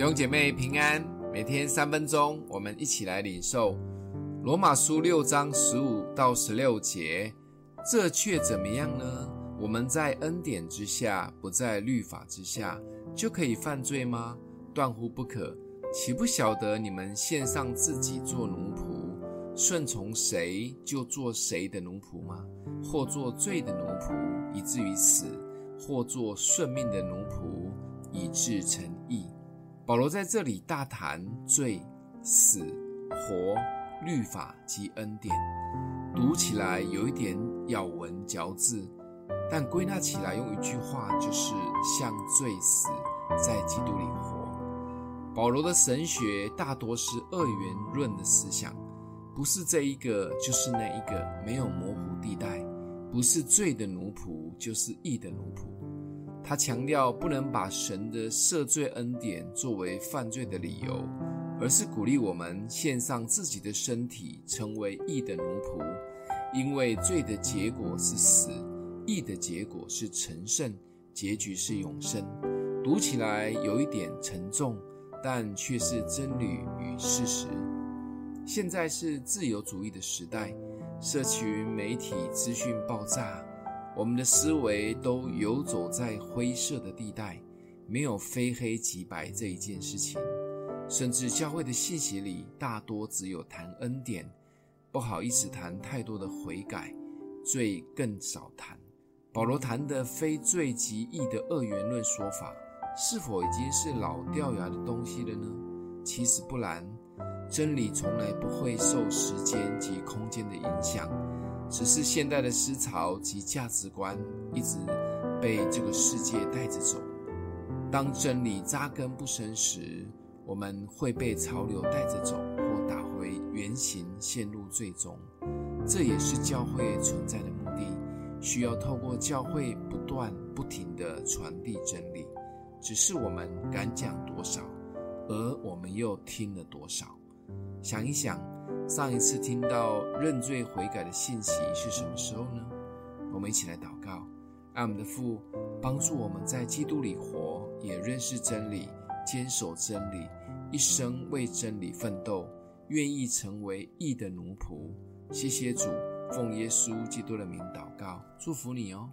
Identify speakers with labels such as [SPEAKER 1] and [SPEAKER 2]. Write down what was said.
[SPEAKER 1] 弟兄姐妹平安，每天三分钟，我们一起来领受罗马书六章十五到十六节。这却怎么样呢？我们在恩典之下，不在律法之下，就可以犯罪吗？断乎不可！岂不晓得你们献上自己做奴仆，顺从谁就做谁的奴仆吗？或做罪的奴仆，以至于死；或做顺命的奴仆，以致成义。保罗在这里大谈罪、死、活、律法及恩典，读起来有一点咬文嚼字，但归纳起来用一句话就是：向罪死，在基督里活。保罗的神学大多是二元论的思想，不是这一个就是那一个，没有模糊地带，不是罪的奴仆就是义的奴仆。他强调不能把神的赦罪恩典作为犯罪的理由，而是鼓励我们献上自己的身体，成为义的奴仆。因为罪的结果是死，义的结果是成圣，结局是永生。读起来有一点沉重，但却是真理与事实。现在是自由主义的时代，社群媒体资讯爆炸。我们的思维都游走在灰色的地带，没有非黑即白这一件事情。甚至教会的信息里大多只有谈恩典，不好意思谈太多的悔改，罪更少谈。保罗谈的非罪即义的二元论说法，是否已经是老掉牙的东西了呢？其实不然，真理从来不会受时间及空间的影响。只是现代的思潮及价值观一直被这个世界带着走。当真理扎根不深时，我们会被潮流带着走，或打回原形，陷入最终。这也是教会存在的目的，需要透过教会不断不停地传递真理。只是我们敢讲多少，而我们又听了多少？想一想。上一次听到认罪悔改的信息是什么时候呢？我们一起来祷告，爱我们的父，帮助我们在基督里活，也认识真理，坚守真理，一生为真理奋斗，愿意成为义的奴仆。谢谢主，奉耶稣基督的名祷告，祝福你哦。